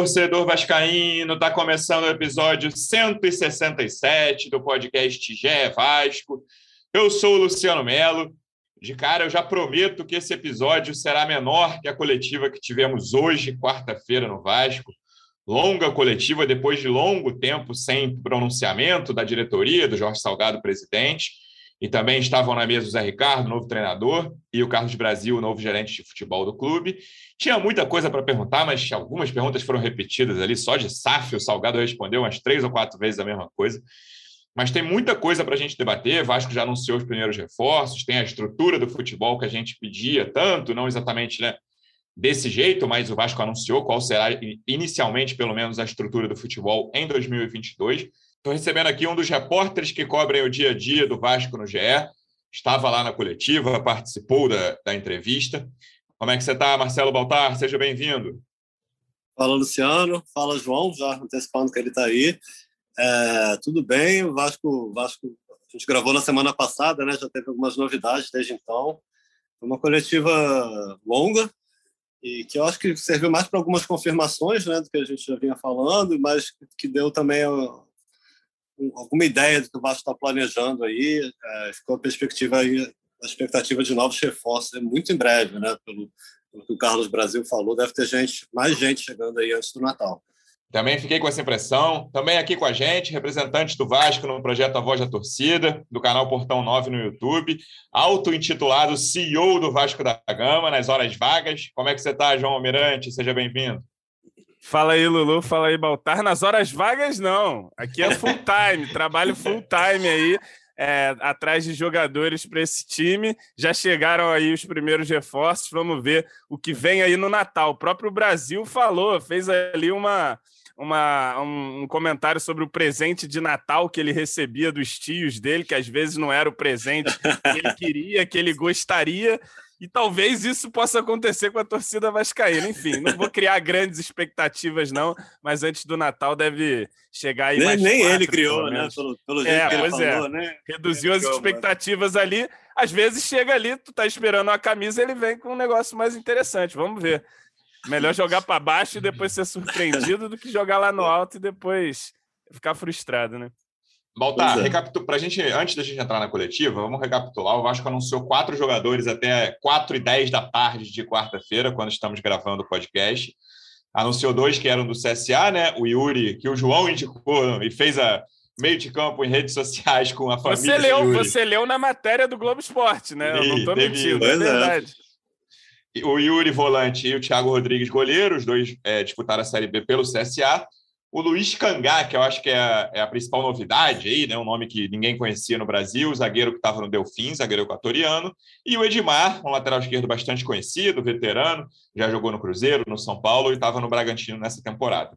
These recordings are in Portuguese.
torcedor vascaíno, está começando o episódio 167 do podcast GE Vasco. Eu sou o Luciano Melo. De cara, eu já prometo que esse episódio será menor que a coletiva que tivemos hoje, quarta-feira, no Vasco. Longa coletiva, depois de longo tempo sem pronunciamento da diretoria, do Jorge Salgado, presidente. E também estavam na mesa o Zé Ricardo, novo treinador, e o Carlos Brasil, novo gerente de futebol do clube. Tinha muita coisa para perguntar, mas algumas perguntas foram repetidas ali, só de SAF, o Salgado respondeu umas três ou quatro vezes a mesma coisa. Mas tem muita coisa para a gente debater. Vasco já anunciou os primeiros reforços, tem a estrutura do futebol que a gente pedia tanto, não exatamente né, desse jeito, mas o Vasco anunciou qual será, inicialmente, pelo menos, a estrutura do futebol em 2022. Estou recebendo aqui um dos repórteres que cobrem o dia a dia do Vasco no GE. Estava lá na coletiva, participou da, da entrevista. Como é que você está, Marcelo Baltar? Seja bem-vindo. Fala, Luciano. Fala, João, já antecipando que ele está aí. É, tudo bem, o Vasco, Vasco, a gente gravou na semana passada, né? Já teve algumas novidades desde então. Foi uma coletiva longa e que eu acho que serviu mais para algumas confirmações, né, do que a gente já vinha falando, mas que deu também alguma ideia do que o Vasco está planejando aí, é, ficou a perspectiva aí, a expectativa de novos reforços é muito em breve, né? Pelo, pelo que o Carlos Brasil falou, deve ter gente, mais gente chegando aí antes do Natal. Também fiquei com essa impressão. Também aqui com a gente, representante do Vasco no projeto A Voz da Torcida, do canal Portão 9 no YouTube, auto-intitulado CEO do Vasco da Gama, nas horas vagas. Como é que você está, João Almirante? Seja bem-vindo. Fala aí, Lulu. Fala aí, Baltar. Nas horas vagas, não. Aqui é full time. trabalho full time aí. É, atrás de jogadores para esse time. Já chegaram aí os primeiros reforços. Vamos ver o que vem aí no Natal. O próprio Brasil falou, fez ali uma, uma, um, um, comentário sobre o presente de Natal que ele recebia dos tios dele, que às vezes não era o presente que ele queria, que ele gostaria. E talvez isso possa acontecer com a torcida vascaína. Enfim, não vou criar grandes expectativas, não, mas antes do Natal deve chegar aí nem, mais Nem quatro, ele criou, né? Pelo, pelo jeito é, que ele pois é. falou, é. né? Reduziu as expectativas mano. ali. Às vezes chega ali, tu tá esperando a camisa, ele vem com um negócio mais interessante. Vamos ver. Melhor jogar para baixo e depois ser surpreendido do que jogar lá no alto e depois ficar frustrado, né? Baltar, é. recapitul... pra gente, antes da gente entrar na coletiva, vamos recapitular. O Vasco anunciou quatro jogadores até 4 e 10 da tarde de quarta-feira, quando estamos gravando o podcast. Anunciou dois que eram do CSA, né? O Yuri, que o João indicou e fez a meio de campo em redes sociais com a família. Você leu, você leu na matéria do Globo Esporte, né? Eu não estou mentindo, é, é verdade. O Yuri volante e o Thiago Rodrigues goleiro, os dois é, disputaram a Série B pelo CSA. O Luiz Cangá, que eu acho que é a, é a, principal novidade aí, né? um nome que ninguém conhecia no Brasil, zagueiro que estava no Delfim, zagueiro equatoriano, e o Edmar, um lateral esquerdo bastante conhecido, veterano, já jogou no Cruzeiro, no São Paulo e estava no Bragantino nessa temporada.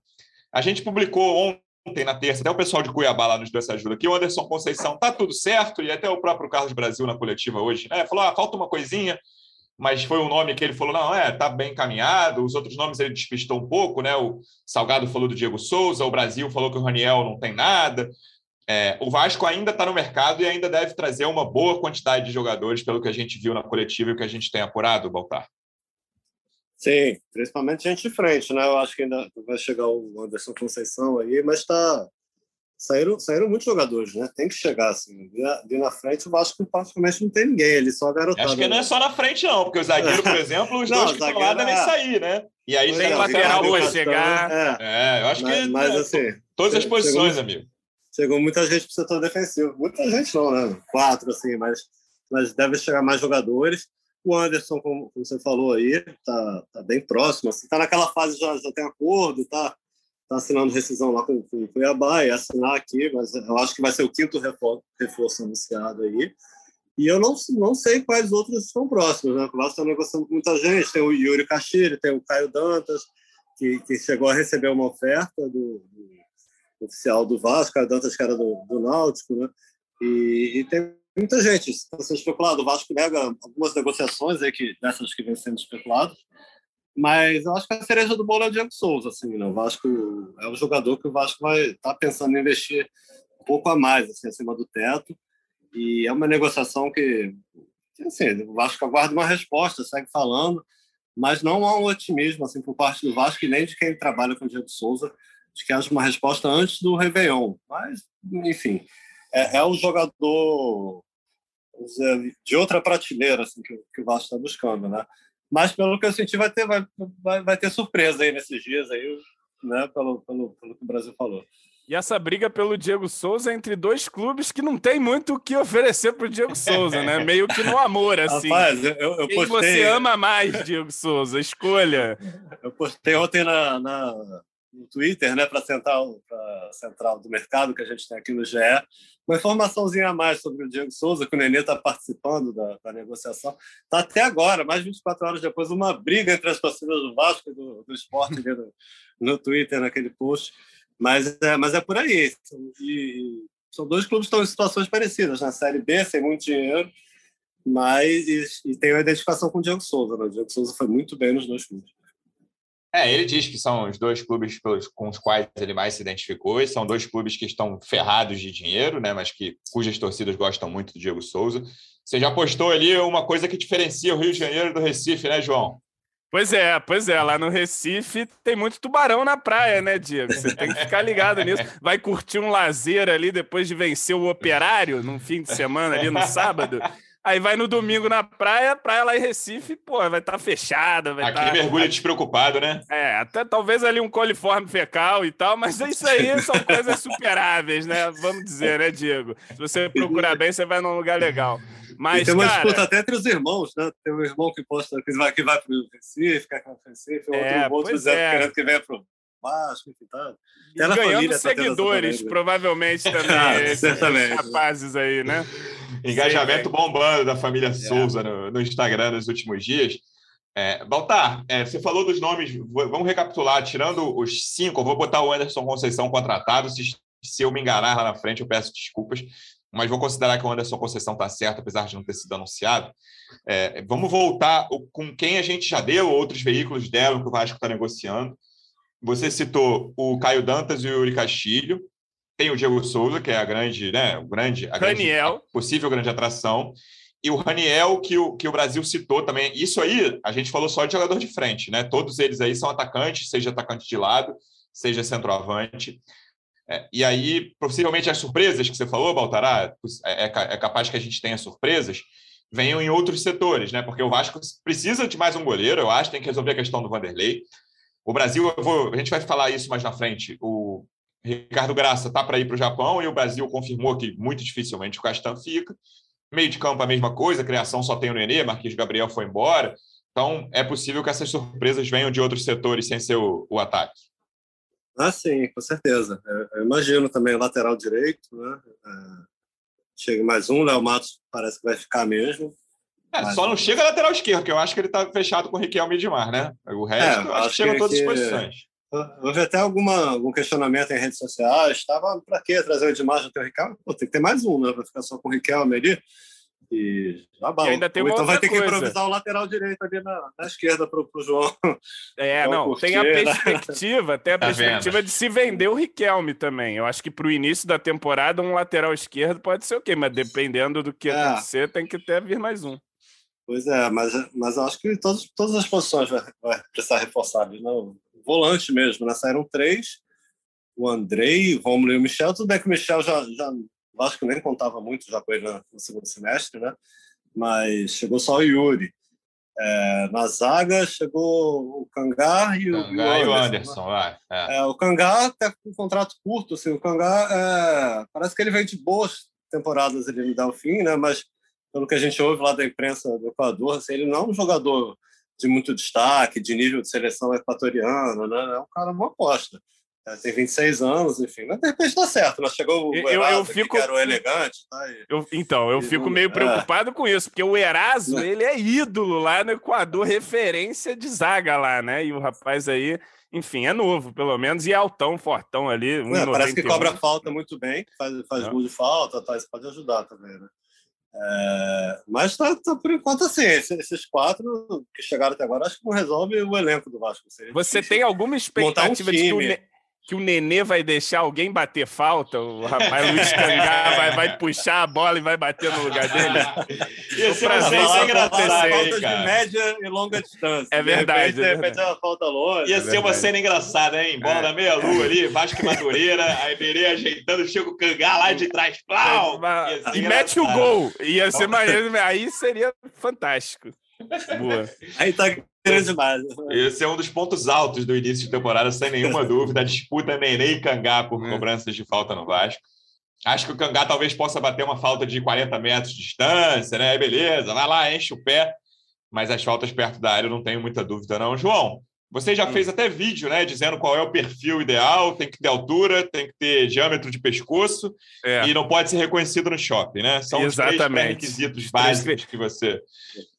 A gente publicou ontem, na terça, até o pessoal de Cuiabá lá nos deu essa ajuda aqui, o Anderson Conceição tá tudo certo, e até o próprio Carlos Brasil na coletiva hoje, né? Falou: ah, falta uma coisinha, mas foi um nome que ele falou: não, é, tá bem encaminhado. Os outros nomes ele despistou um pouco, né? O Salgado falou do Diego Souza, o Brasil falou que o Raniel não tem nada. É, o Vasco ainda está no mercado e ainda deve trazer uma boa quantidade de jogadores, pelo que a gente viu na coletiva e o que a gente tem apurado, Baltar. Sim, principalmente gente de frente, né? Eu acho que ainda vai chegar o Anderson Conceição aí, mas está saíram, saíram muitos jogadores, né? Tem que chegar, assim. Ali na frente, o Vasco praticamente não tem ninguém, ele só garotado. Acho que não é só na frente, não, porque o zagueiro, por exemplo, os não, dois que estão lá devem é... sair, né? E aí tem é, lateral para chegar. É. é. eu acho mas, que. Mas, assim. Todas as posições, chegou, amigo. Chegou muita gente pro setor defensivo. Muita gente não, né? Quatro, assim, mas, mas deve chegar mais jogadores. O Anderson, como você falou aí, tá, tá bem próximo. Assim, tá naquela fase, já, já tem acordo, tá? Está assinando rescisão lá com, o Cuiabá e assinar aqui, mas eu acho que vai ser o quinto reforço, reforço anunciado aí. E eu não, não sei quais outros estão próximos, né? O Vasco está negociando com muita gente, tem o Yuri Castilho, tem o Caio Dantas, que, que chegou a receber uma oferta do, do oficial do Vasco, Caio Dantas que era do, do Náutico, né? E, e tem muita gente está sendo especulado. O Vasco nega algumas negociações aí que, dessas que vêm sendo especuladas, mas eu acho que a cereja do bolo é o Diego Souza, assim, né? O Vasco é um jogador que o Vasco vai estar tá pensando em investir um pouco a mais, assim, acima do teto. E é uma negociação que assim, o Vasco aguarda uma resposta, segue falando. mas não há um otimismo assim por parte do Vasco e nem de quem trabalha com o Diego Souza de que haja uma resposta antes do Réveillon. Mas, enfim, é, é um jogador dizer, de outra prateleira assim, que, que o Vasco está buscando, né? Mas, pelo que eu senti, vai ter, vai, vai, vai ter surpresa aí nesses dias, aí, né? pelo, pelo, pelo que o Brasil falou. E essa briga pelo Diego Souza é entre dois clubes que não tem muito o que oferecer para o Diego Souza, né? Meio que no amor, assim. Rapaz, eu, eu Quem postei... você ama mais, Diego Souza? Escolha. Eu postei ontem na, na no Twitter, né, para central, a central do mercado que a gente tem aqui no GE, uma informaçãozinha a mais sobre o Diego Souza, que o Nenê está participando da, da negociação. Está até agora, mais de 24 horas depois, uma briga entre as torcidas do Vasco e do, do esporte no, no Twitter, naquele post. Mas é, mas é por aí. E, são dois clubes que estão em situações parecidas. Na Série B, sem muito dinheiro, mas e, e tem uma identificação com o Diego Souza. Né? O Diego Souza foi muito bem nos dois clubes. É, ele diz que são os dois clubes pelos, com os quais ele mais se identificou, e são dois clubes que estão ferrados de dinheiro, né, mas que cujas torcidas gostam muito do Diego Souza. Você já postou ali uma coisa que diferencia o Rio de Janeiro do Recife, né, João? Pois é, pois é, lá no Recife tem muito tubarão na praia, né, Diego? Você tem que ficar ligado nisso. Vai curtir um lazer ali depois de vencer o operário num fim de semana ali no sábado. Aí vai no domingo na praia, praia lá em Recife, pô, vai estar tá fechada. Vai Aqui tá... mergulha despreocupado, né? É, até talvez ali um coliforme fecal e tal, mas é isso aí são coisas superáveis, né? Vamos dizer, né, Diego? Se você procurar bem, você vai num lugar legal. Mas, e tem uma cara... disputa até entre os irmãos, né? Tem um irmão que posta que vai, que vai para o Recife, quer para o Recife, outro, é, outro é. querendo que venha para o Vasco, enfim, tá. Ganhando família, seguidores, tá provavelmente também. ah, esses rapazes aí, né? Engajamento bombando da família é. Souza no, no, Instagram nos últimos dias. É, Baltar, é, você falou dos nomes, vamos recapitular, tirando os cinco, eu vou botar o Anderson Conceição contratado, se, se eu me enganar lá na frente, eu peço desculpas, mas vou considerar que o Anderson Conceição está certo, apesar de não ter sido anunciado. É, vamos voltar com quem a gente já deu, outros veículos deram, que o Vasco está negociando. Você citou o Caio Dantas e o Yuri Castilho. Tem o Diego Souza, que é a grande, né, o grande, a grande, possível grande atração. E o Raniel, que o, que o Brasil citou também. Isso aí, a gente falou só de jogador de frente, né? Todos eles aí são atacantes, seja atacante de lado, seja centroavante. É, e aí, possivelmente, as surpresas que você falou, Baltará, é, é, é capaz que a gente tenha surpresas, venham em outros setores, né? Porque o Vasco precisa de mais um goleiro, eu acho, tem que resolver a questão do Vanderlei. O Brasil, vou, a gente vai falar isso mais na frente. O, Ricardo Graça está para ir para o Japão e o Brasil confirmou que muito dificilmente o Castan fica. Meio de campo a mesma coisa, criação só tem o Nenê, Marquinhos Gabriel foi embora. Então é possível que essas surpresas venham de outros setores sem ser o, o ataque. Ah, sim, com certeza. Eu, eu imagino também o lateral direito, né? É, chega mais um, Léo Matos parece que vai ficar mesmo. É, só não chega lateral esquerdo, que eu acho que ele está fechado com o Riquelme Edmar, né? O resto, é, eu acho, acho que chega em todas as posições. Houve até alguma, algum questionamento em redes sociais. Estava para que trazer o Edmar até o Ricardo? Pô, tem que ter mais um, né? Vai ficar só com o Riquelme ali. E já bom. ainda tem então vai ter coisa. que improvisar o lateral direito ali na, na esquerda para o João. É, não, curtir, tem a né? perspectiva, tem a tá perspectiva vendo? de se vender o Riquelme também. Eu acho que para o início da temporada, um lateral esquerdo pode ser o quê, mas dependendo do que é. acontecer, tem que ter vir mais um. Pois é, mas, mas eu acho que todas, todas as posições vai, vai precisar reforçar. Não, volante mesmo, né? Saíram três, o Andrei, o Romulo e o Michel. Tudo bem que o Michel já, já acho que nem contava muito já com ele no segundo semestre, né? Mas chegou só o Yuri. É, na zaga chegou o Cangar e, o, e o Anderson. Vai. É. É, o Cangar está com um contrato curto. Assim, o Cangar é, parece que ele vem de boas temporadas ele me dá o fim, né? Mas pelo que a gente ouve lá da imprensa do Equador, assim, ele não é um jogador de muito destaque, de nível de seleção equatoriana, né? É um cara uma aposta. É, tem 26 anos, enfim, mas de repente dá certo. Nós né? chegou o eu, eu fico, que era o elegante. Tá? E, eu, então, eu fico meio é. preocupado é. com isso, porque o Eraso, ele é ídolo lá no Equador, referência de zaga lá, né? E o rapaz aí, enfim, é novo, pelo menos, e é altão, fortão ali. É, parece que cobra falta muito bem, faz, faz gol de falta, tá, isso pode ajudar também, né? É, mas tá, tá, por enquanto assim, esses, quatro que chegaram até agora, acho que não resolve o elenco do Vasco. Você tem alguma expectativa um de que o, que o Nenê vai deixar alguém bater falta, o rapaz Luiz Cangá vai, vai puxar a bola e vai bater no lugar dele. Ia ser uma Falta engraçada, hein, de média e longa distância. É verdade, De repente, é de repente é uma falta longe. Ia ser uma verdade. cena engraçada, hein? Bola É. da meia-lua ali, Vasco e Madureira, aí Nenê ajeitando, chega o Cangá lá de trás, plau! Ser E mete o engraçado. gol. Ia ser maneiro. Aí seria fantástico. Boa. Aí tá grande demais. Esse é um dos pontos altos do início de temporada, sem nenhuma dúvida. A disputa Nenê e Cangá por É. cobranças de falta no Vasco. Acho que o Cangá talvez possa bater uma falta de 40 metros de distância, né? Beleza, vai lá, enche o pé. Mas as faltas perto da área eu não tenho muita dúvida, não. João, você já Hum. fez até vídeo, né? Dizendo qual é o perfil ideal: tem que ter altura, tem que ter diâmetro de pescoço É. e não pode ser reconhecido no shopping, né? São os três Exatamente. pré-requisitos Os três básicos que você,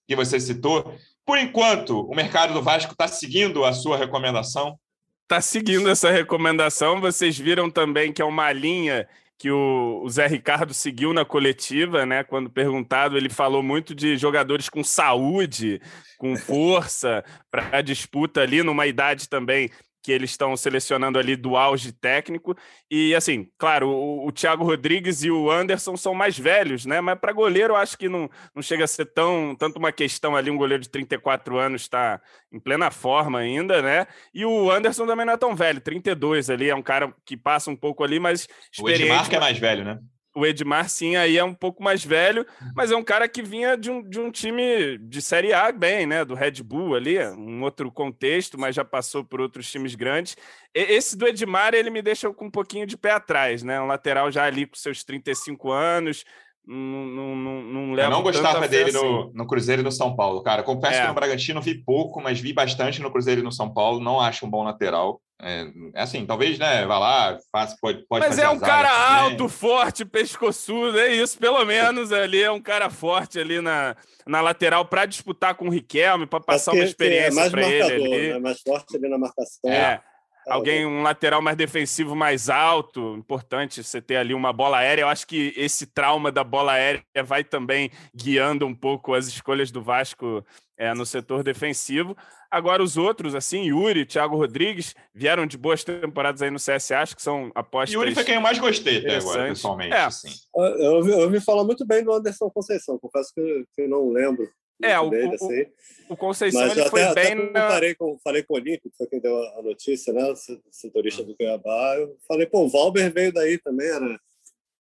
que você citou. Por enquanto, o mercado do Vasco está seguindo a sua recomendação. Tá seguindo essa recomendação. Vocês viram também que é uma linha que o Zé Ricardo seguiu na coletiva, né? Quando perguntado, ele falou muito de jogadores com saúde, com força para a disputa ali, numa idade também que eles estão selecionando ali do auge técnico. E assim, claro, o, o Thiago Rodrigues e o Anderson são mais velhos, né? Mas para goleiro eu acho que não, não chega a ser tão tanto uma questão ali, um goleiro de 34 anos está em plena forma ainda, né? E o Anderson também não é tão velho, 32 ali, é um cara que passa um pouco ali, mas O. Edmar, que é mais velho, né? O Edmar, sim, aí é um pouco mais velho, mas é um cara que vinha de um, de um time de Série A bem, né? Do Red Bull ali, um outro contexto, mas já passou por outros times grandes. E- Esse do Edmar, ele me deixa com um pouquinho de pé atrás, né? Um lateral já ali com seus 35 anos, não, não, não, não leva Eu não gostava dele assim. no, no Cruzeiro e no São Paulo, cara. Confesso É. que no Bragantino vi pouco, mas vi bastante no Cruzeiro e no São Paulo. Não acho um bom lateral. É, é assim, talvez, né? Vá lá, faça, pode, pode Mas fazer é um cara também. alto, forte, pescoçudo, é isso, pelo menos ali é um cara forte ali na, na lateral para disputar com o Riquelme, para passar uma que experiência é para ele ali. né? mais forte ali na marcação. É, alguém, um lateral mais defensivo, mais alto, importante você ter ali uma bola aérea. Eu acho que esse trauma da bola aérea vai também guiando um pouco as escolhas do Vasco é, no setor defensivo. Agora, os outros, assim, Yuri, Thiago Rodrigues, vieram de boas temporadas aí no CSA, acho que são apostas. Yuri foi quem eu mais gostei até agora, pessoalmente. É. assim. Eu ouvi, eu ouvi falar muito bem do Anderson Conceição, confesso que, que eu não lembro É, o- dele, o- assim. O Conceição Mas ele foi até, bem até na... comparei com, falei com o Olímpico, que foi quem deu a notícia, né? o setorista do Cuiabá. Eu falei, pô, o Valber veio daí também, era,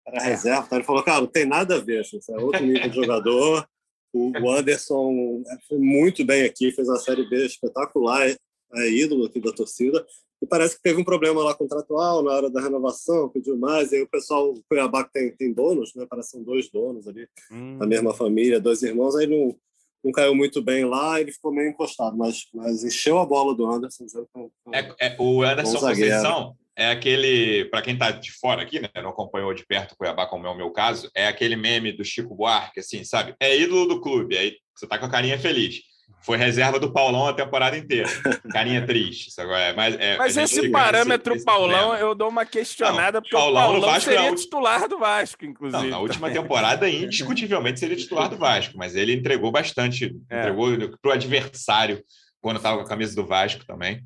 era reserva. tá? Ele falou, cara, não tem nada a ver, isso é outro nível de jogador. O, o Anderson foi muito bem aqui, fez uma Série B espetacular, é, é ídolo aqui da torcida. E parece que teve um problema lá contratual na hora da renovação, pediu mais. E aí o pessoal, o Cuiabá que tem, tem donos, né? Parece que são dois donos ali Hum, da mesma família, dois irmãos, aí não, não caiu muito bem lá, ele ficou meio encostado, mas, mas encheu a bola do Anderson. É, é, o Anderson. Conceição é aquele, para quem está de fora aqui, né, não acompanhou de perto o Cuiabá, como é o meu caso, é aquele meme do Chico Buarque, assim, sabe? É ídolo do clube, aí você tá com a carinha feliz. Foi reserva do Paulão a temporada inteira. Carinha triste. Isso agora é, mas é, Mas esse parâmetro nesse Paulão, eu dou uma questionada, porque Paulão o no Paulão Vasco é seria última- titular do Vasco, Não, inclusive. na última temporada, indiscutivelmente, seria titular do Vasco, mas ele entregou bastante, É. entregou para o adversário quando estava com a camisa do Vasco também.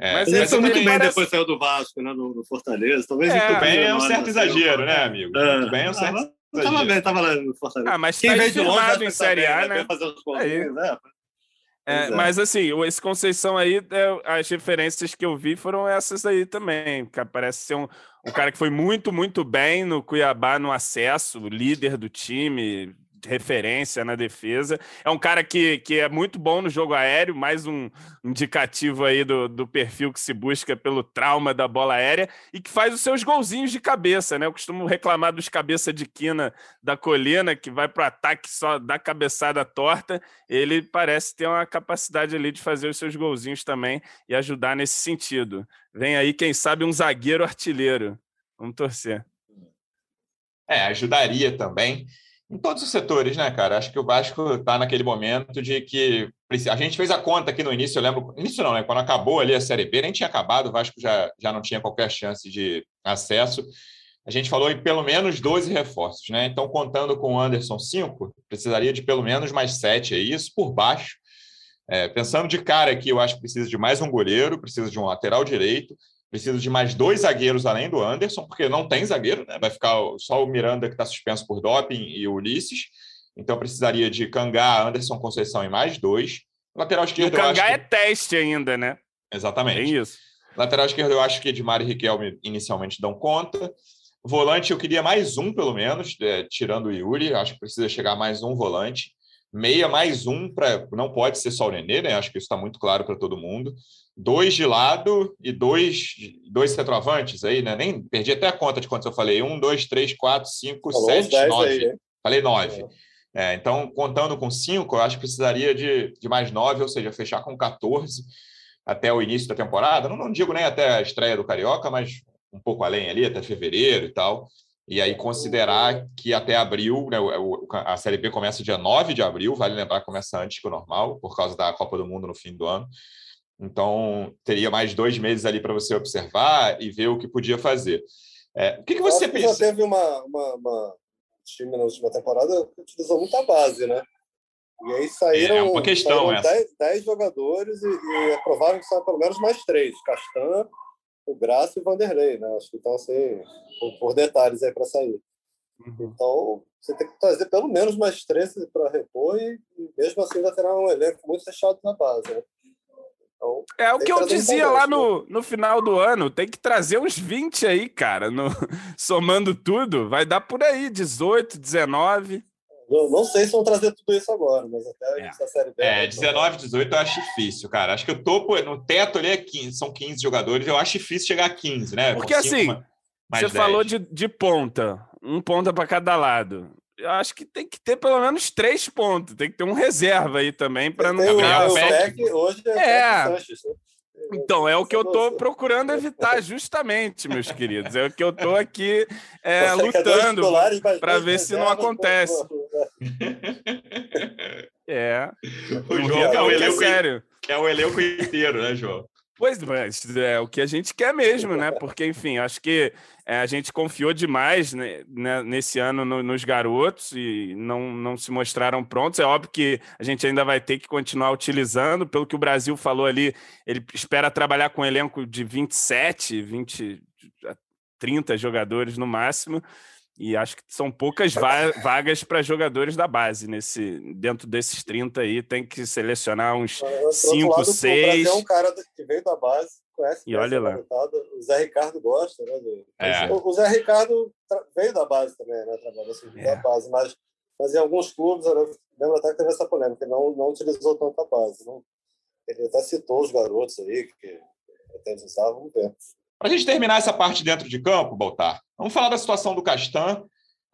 É, Mas ele esse foi muito bem parece- depois saiu do Vasco, né, no, no Fortaleza. Talvez É, Muito bem é um certo exagero, né, amigo? É. Muito bem é um certo Tava exagero. bem, tava lá no Fortaleza. Ah, mas Quem tá veio de longe em Série A, vai né? fazer os Aí. golzinhos, né? É, é. mas assim, esse Conceição aí, é, as referências que eu vi foram essas aí também. Que parece ser um, um cara que foi muito, muito bem no Cuiabá no acesso, líder do time, referência na defesa. É um cara que, que é muito bom no jogo aéreo, mais um indicativo aí do, do perfil que se busca pelo trauma da bola aérea e que faz os seus golzinhos de cabeça, né? Eu costumo reclamar dos cabeça de quina da colina, que vai para o ataque só da cabeçada torta. Ele parece ter uma capacidade ali de fazer os seus golzinhos também e ajudar nesse sentido. Vem aí, quem sabe, um zagueiro artilheiro. Vamos torcer. É, ajudaria também em todos os setores, né, cara? Acho que o Vasco está naquele momento de que a gente fez a conta aqui no início, eu lembro, início não, né? Quando acabou ali a Série B, nem tinha acabado, o Vasco já, já não tinha qualquer chance de acesso. A gente falou em pelo menos 12 reforços, né? Então, contando com o Anderson 5, precisaria de pelo menos mais 7 aí, isso por baixo. É, pensando de cara aqui, eu acho que precisa de mais um goleiro, precisa de um lateral direito, Precisa de mais dois zagueiros além do Anderson, porque não tem zagueiro, né? Vai ficar só o Miranda que está suspenso por doping e o Ulisses. Então precisaria de Cangá, Anderson Conceição e mais dois. Lateral esquerdo. E o Cangá é teste ainda, né? Exatamente. Tem isso. Lateral esquerdo, eu acho que Edmar e Riquelme inicialmente dão conta. Volante, eu queria mais um, pelo menos, é, tirando o Yuri. Acho que precisa chegar mais um volante. Meia, mais um, para não pode ser só o Nenê, né? Acho que isso está muito claro para todo mundo. Dois de lado e dois, dois centroavantes aí, né? Nem perdi até a conta de quantos eu falei. Um, dois, três, quatro, cinco, Falou sete, nove. Aí, falei nove. É. É, então, contando com cinco, eu acho que precisaria de, de mais nove, ou seja, fechar com 14 até o início da temporada. Não, não digo nem até a estreia do Carioca, mas um pouco além ali, até fevereiro e tal. E aí considerar que até abril, né, a Série B começa dia 9 de abril, vale lembrar que começa antes que o normal, por causa da Copa do Mundo no fim do ano. Então, teria mais dois meses ali para você observar e ver o que podia fazer. É, o que, que você pensa? Já teve uma, uma, uma time na última temporada que utilizou muita base, né? E aí saíram, é uma questão saíram 10, 10 jogadores e, e é provável que saiam pelo menos mais três: Castan, o Graça e o Vanderlei, né? Acho que estão assim, por, detalhes aí para sair. Uhum. Então, você tem que trazer pelo menos mais três para repor e, mesmo assim ainda terá um elenco muito fechado na base, né? Então, é o que, que eu dizia lá no, no final do ano, tem que trazer uns 20 aí, cara, no, somando tudo, vai dar por aí, 18, 19. Não, não sei se vão trazer tudo isso agora, mas até é. a série B. É, 19, 18 eu acho difícil, cara. Acho que o topo, no teto ali é 15, são 15 jogadores, eu acho difícil chegar a 15, né? Porque assim, você 10. falou de, de ponta, um ponta para cada lado. Eu acho que tem que ter pelo menos três pontos, tem que ter um reserva aí também para não. Gabriel o Peck, hoje é, é. Sanches, né? Então, é o que eu estou procurando evitar, justamente, meus queridos. É o que eu estou aqui é, lutando para ver se não acontece. É. O João é, o é elenco, é sério. É o elenco inteiro, né, João? Pois, mas é o que a gente quer mesmo, né? Porque, enfim, acho que é, a gente confiou demais né, né, nesse ano no, nos garotos e não, não se mostraram prontos. É óbvio que a gente ainda vai ter que continuar utilizando. Pelo que o Brasil falou ali, ele espera trabalhar com um elenco de 27, 20, 30 jogadores no máximo. E acho que são poucas va vagas para jogadores da base nesse dentro desses 30 aí. Tem que selecionar uns 5, 6. O é um cara que veio da base, conhece. E olha lá. O Zé Ricardo gosta, né? É. O, Zé Ricardo veio da base também, né? Trabalhou assim, é. da base, mas, mas em alguns clubes, eu lembro até que teve essa polêmica, ele não, não utilizou tanto a base. Não? Ele até citou os garotos aí que até usavam, vamos ver. Para a gente terminar essa parte dentro de campo, Baltar, vamos falar da situação do Castan.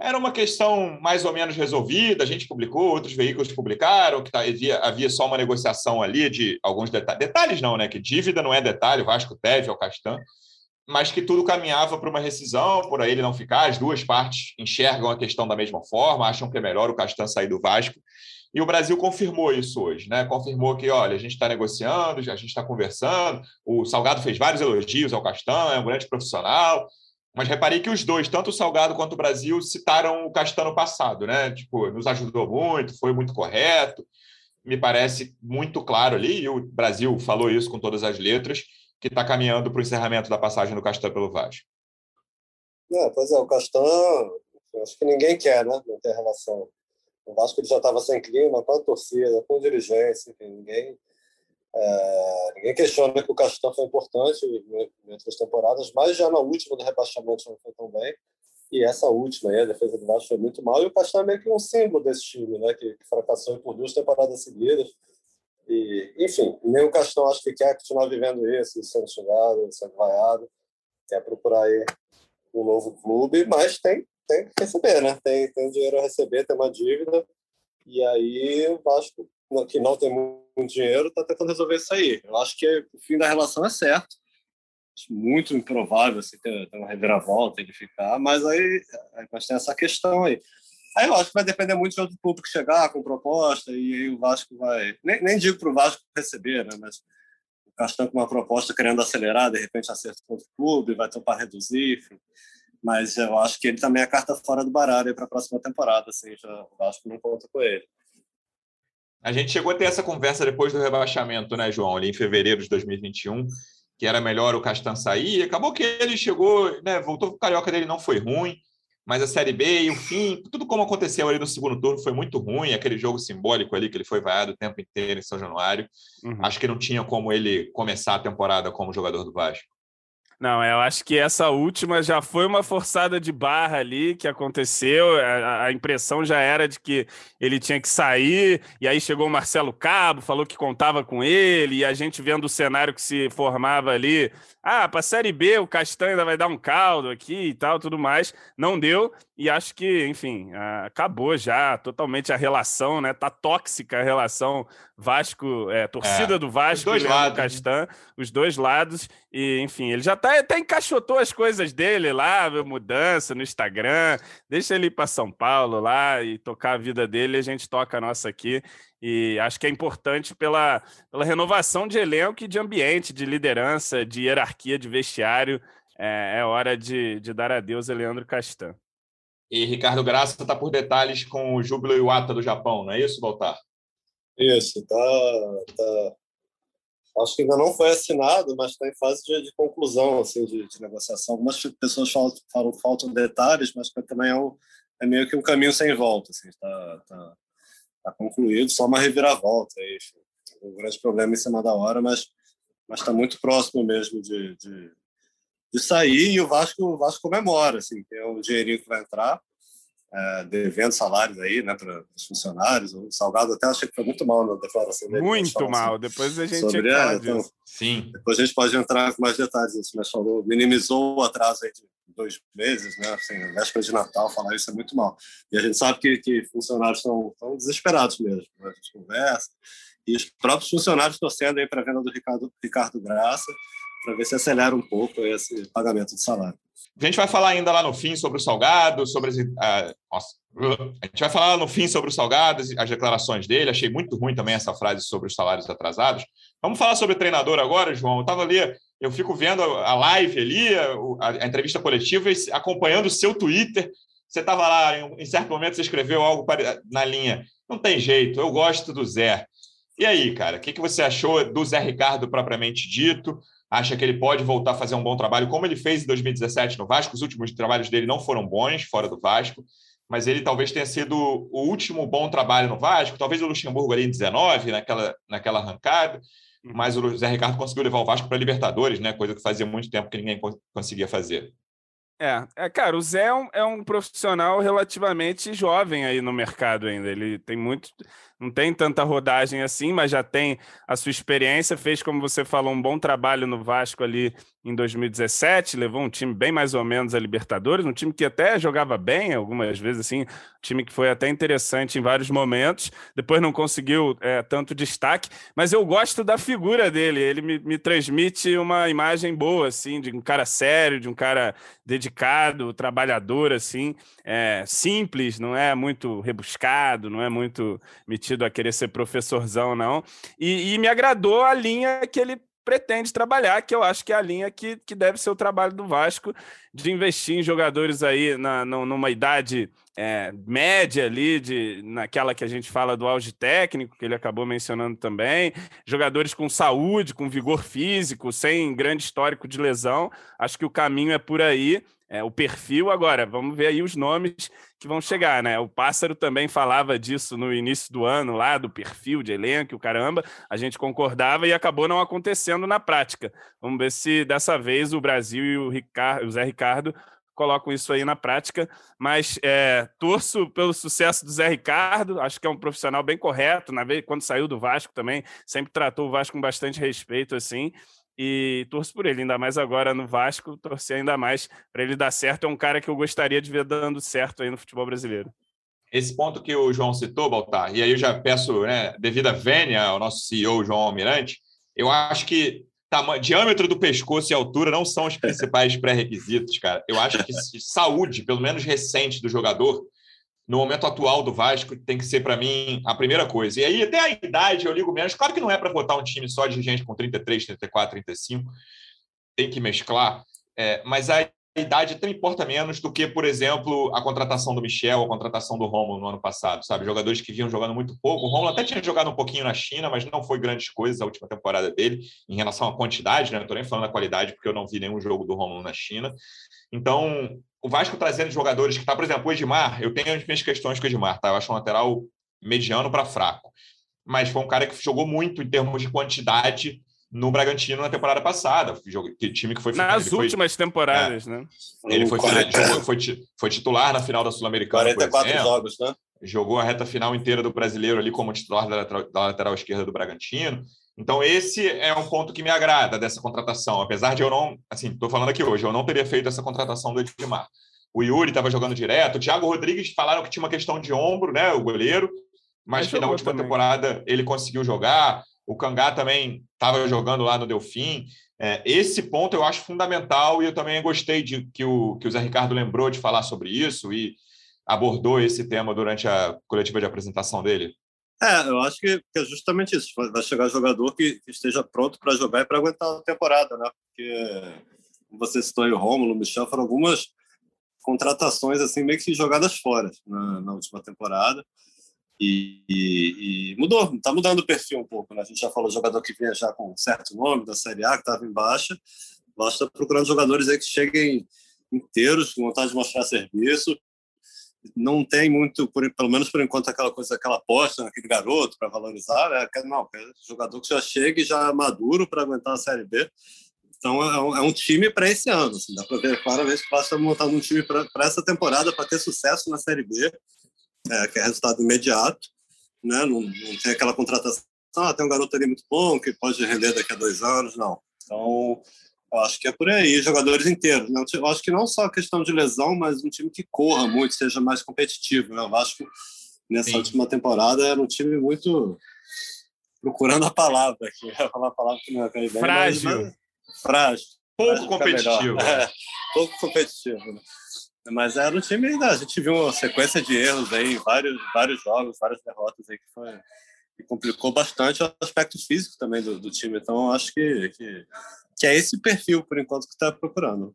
Era uma questão mais ou menos resolvida, a gente publicou, outros veículos publicaram, que tá, havia, havia só uma negociação ali de alguns detalhes. Detalhes não, né? Que dívida não é detalhe, o Vasco deve ao Castan, mas que tudo caminhava para uma rescisão, por aí ele não ficar. As duas partes enxergam a questão da mesma forma, acham que é melhor o Castan sair do Vasco. E o Brasil confirmou isso hoje, né? Confirmou que, olha, a gente está negociando, a gente está conversando. O Salgado fez vários elogios ao Castanho, é um grande profissional. Mas reparei que os dois, tanto o Salgado quanto o Brasil, citaram o Castanho passado, né? Tipo, nos ajudou muito, foi muito correto. Me parece muito claro ali, e o Brasil falou isso com todas as letras, que está caminhando para o encerramento da passagem do Castanho pelo Vasco. É, pois é, o Castanho, acho que ninguém quer, né? Não ter relação o Vasco ele já estava sem clima, com a torcida, com dirigência, enfim, ninguém, é, ninguém questiona que o Castan foi importante em outras temporadas, mas já na última do rebaixamento não foi tão bem. E essa última aí, a defesa do Vasco foi muito mal. E o Castan é meio que um símbolo desse time, né? Que, que fracassou por duas temporadas seguidas. E, enfim, nem o Castan acho que quer continuar vivendo isso, sendo xingado, sendo vaiado. Quer procurar aí um novo clube, mas tem tem que receber, né? Tem, tem dinheiro a receber, tem uma dívida, e aí o Vasco, que não tem muito dinheiro, está tentando resolver isso aí. Eu acho que o fim da relação é certo. Acho muito improvável assim, ter, ter uma reviravolta, ele ficar, mas aí mas tem essa questão aí. Aí eu acho que vai depender muito de outro público chegar com proposta, e aí o Vasco vai. Nem, nem digo para o Vasco receber, né? Mas o Castan com uma proposta querendo acelerar, de repente acerta com outro clube, vai tentar reduzir, enfim mas eu acho que ele também é carta fora do baralho para a próxima temporada, assim, já, eu acho que não conta com ele. A gente chegou a ter essa conversa depois do rebaixamento, né, João, ali em fevereiro de 2021, que era melhor o Castan sair. Acabou que ele chegou, né, voltou, o carioca dele não foi ruim, mas a Série B e o fim, tudo como aconteceu ali no segundo turno foi muito ruim, aquele jogo simbólico ali que ele foi vaiado o tempo inteiro em São Januário. Uhum. Acho que não tinha como ele começar a temporada como jogador do Vasco. Não, eu acho que essa última já foi uma forçada de barra ali que aconteceu. A, a, impressão já era de que ele tinha que sair, e aí chegou o Marcelo Cabo, falou que contava com ele, e a gente vendo o cenário que se formava ali. Ah, para a Série B o Castanho ainda vai dar um caldo aqui e tal, tudo mais. Não deu, e acho que, enfim, acabou já totalmente a relação, né? Tá tóxica a relação Vasco, é, torcida é, do Vasco e né? os dois lados. E, enfim, ele já tá, até encaixotou as coisas dele lá, mudança no Instagram. Deixa ele ir para São Paulo lá e tocar a vida dele, a gente toca a nossa aqui. E acho que é importante pela, pela renovação de elenco e de ambiente, de liderança, de hierarquia, de vestiário. É, é hora de, de dar adeus a Leandro Castan. E Ricardo Graça está por detalhes com o Júbilo Iwata do Japão, não é isso, Baltar? Isso, tá, tá. Acho que ainda não foi assinado, mas está em fase de, de conclusão assim, de, de, negociação. Algumas pessoas falam, falam faltam detalhes, mas também é, um, é, meio que um caminho sem volta. Está assim, tá, tá, tá concluído, só uma reviravolta. Aí, um grande problema em cima da hora, mas está muito próximo mesmo de, de de sair e o Vasco, o Vasco comemora, assim, que é um dinheirinho que vai entrar, é, devendo salários aí, né, para os funcionários. O Salgado até achei que foi muito mal na declaração dele. Muito mal, assim, depois a gente sobre, é, então, Sim. Depois a gente pode entrar com mais detalhes nisso, mas falou, minimizou o atraso aí de dois meses, né, assim, véspera de Natal, falar isso é muito mal. E a gente sabe que, que funcionários estão desesperados mesmo, né? a gente conversa, e os próprios funcionários torcendo aí para a venda do Ricardo, Ricardo Graça, para ver se acelera um pouco esse pagamento de salário. A gente vai falar ainda lá no fim sobre o Salgado, sobre as, uh, nossa, a gente vai falar no fim sobre o Salgado, as declarações dele. Achei muito ruim também essa frase sobre os salários atrasados. Vamos falar sobre o treinador agora, João. Eu estava ali, eu fico vendo a live ali, a, a entrevista coletiva, acompanhando o seu Twitter. Você estava lá, em, em certo momento, você escreveu algo na linha. Não tem jeito, eu gosto do Zé. E aí, cara, o que, que você achou do Zé Ricardo propriamente dito? Acha que ele pode voltar a fazer um bom trabalho, como ele fez em 2017 no Vasco. Os últimos trabalhos dele não foram bons fora do Vasco, mas ele talvez tenha sido o último bom trabalho no Vasco. Talvez o Luxemburgo ali em 19, naquela, naquela arrancada, uhum. mas o Zé Ricardo conseguiu levar o Vasco para a Libertadores, né? coisa que fazia muito tempo que ninguém conseguia fazer. É, é, cara, o Zé é um, é um profissional relativamente jovem aí no mercado ainda. Ele tem muito, não tem tanta rodagem assim, mas já tem a sua experiência. Fez, como você falou, um bom trabalho no Vasco ali em 2017, levou um time bem mais ou menos a Libertadores, um time que até jogava bem algumas vezes, assim, um time que foi até interessante em vários momentos. Depois não conseguiu é, tanto destaque, mas eu gosto da figura dele. Ele me, me transmite uma imagem boa, assim, de um cara sério, de um cara dedicado, trabalhador, assim, é, simples, não é muito rebuscado, não é muito metido a querer ser professorzão, não. E, e me agradou a linha que ele pretende trabalhar, que eu acho que é a linha que, que deve ser o trabalho do Vasco, de investir em jogadores aí na, numa idade é, média ali, de, naquela que a gente fala do auge técnico, que ele acabou mencionando também, jogadores com saúde, com vigor físico, sem grande histórico de lesão. Acho que o caminho é por aí é, o perfil. Agora, vamos ver aí os nomes que vão chegar, né? O Pássaro também falava disso no início do ano, lá do perfil de elenco, o caramba. A gente concordava e acabou não acontecendo na prática. Vamos ver se dessa vez o Brasil e o, Ricardo, o Zé Ricardo colocam isso aí na prática, mas é, torço pelo sucesso do Zé Ricardo, acho que é um profissional bem correto, na vez quando saiu do Vasco também, sempre tratou o Vasco com bastante respeito, assim, e torço por ele, ainda mais agora no Vasco, torcer ainda mais para ele dar certo. É um cara que eu gostaria de ver dando certo aí no futebol brasileiro. Esse ponto que o João citou, Baltar, e aí eu já peço, né, devido à vênia ao nosso CEO João Almirante, eu acho que tamanho, diâmetro do pescoço e altura não são os principais pré-requisitos, cara. Eu acho que saúde, pelo menos recente do jogador, no momento atual do Vasco, tem que ser, para mim, a primeira coisa. E aí, até a idade, eu ligo menos. Claro que não é para botar um time só de gente com 33, 34, 35, tem que mesclar. É, mas a idade até importa menos do que, por exemplo, a contratação do Michel, a contratação do Romulo no ano passado, sabe? Jogadores que vinham jogando muito pouco. O Romulo até tinha jogado um pouquinho na China, mas não foi grandes coisas a última temporada dele, em relação à quantidade, né? Não estou nem falando da qualidade, porque eu não vi nenhum jogo do Romulo na China. Então, o Vasco trazendo jogadores que tá, por exemplo, o Edmar, eu tenho as minhas questões com o Edmar, tá? Eu acho um lateral mediano para fraco. Mas foi um cara que jogou muito em termos de quantidade no Bragantino na temporada passada. Que time que foi nas últimas foi, temporadas, é, né? Ele foi, jogou, foi, foi, titular na final da Sul-Americana. 44 jogos, né? Jogou a reta final inteira do brasileiro ali como titular da lateral, da lateral esquerda do Bragantino. Então, esse é um ponto que me agrada dessa contratação. Apesar de eu não, assim, estou falando aqui hoje, eu não teria feito essa contratação do Edmar. O Yuri estava jogando direto, o Thiago Rodrigues falaram que tinha uma questão de ombro, né? O goleiro, mas, mas na última também. temporada ele conseguiu jogar. O Cangá também estava jogando lá no Delfim. É, esse ponto eu acho fundamental e eu também gostei de que o, que o Zé Ricardo lembrou de falar sobre isso e abordou esse tema durante a coletiva de apresentação dele. É, eu acho que, que é justamente isso. Vai chegar jogador que, que esteja pronto para jogar e para aguentar a temporada, né? Porque você citou aí o Rômulo, o Michel, foram algumas contratações assim meio que jogadas fora na, na última temporada. E, e, e, mudou, está mudando o perfil um pouco. Né? A gente já falou jogador que vinha já com um certo nome da Série A, que estava em baixa. Basta procurando jogadores aí que cheguem inteiros, com vontade de mostrar serviço. Não tem muito, por, pelo menos por enquanto, aquela coisa, aquela aposta naquele garoto para valorizar. Né? Não, é jogador que já chega e já maduro para aguentar a Série B. Então é um, é um time para esse ano. Assim, dá para ver claramente que basta montar um time para essa temporada para ter sucesso na Série B é, que é resultado imediato, né? Não, não tem aquela contratação, ah, tem um garoto ali muito bom que pode render daqui a dois anos, não. Então, eu acho que é por aí, jogadores inteiros. Né? Eu acho que não só a questão de lesão, mas um time que corra muito, seja mais competitivo. Né? Eu acho que nessa Sim. última temporada era um time muito procurando a palavra aqui. Eu falar a palavra que não é bem, frágil. Mas, frágil. Pouco competitivo. É, pouco competitivo. Né? Mas era um time, ainda. a gente viu uma sequência de erros aí, vários, vários jogos, várias derrotas aí que foi que complicou bastante o aspecto físico também do, do time. Então, acho que, que, que, é esse perfil, por enquanto, que está procurando.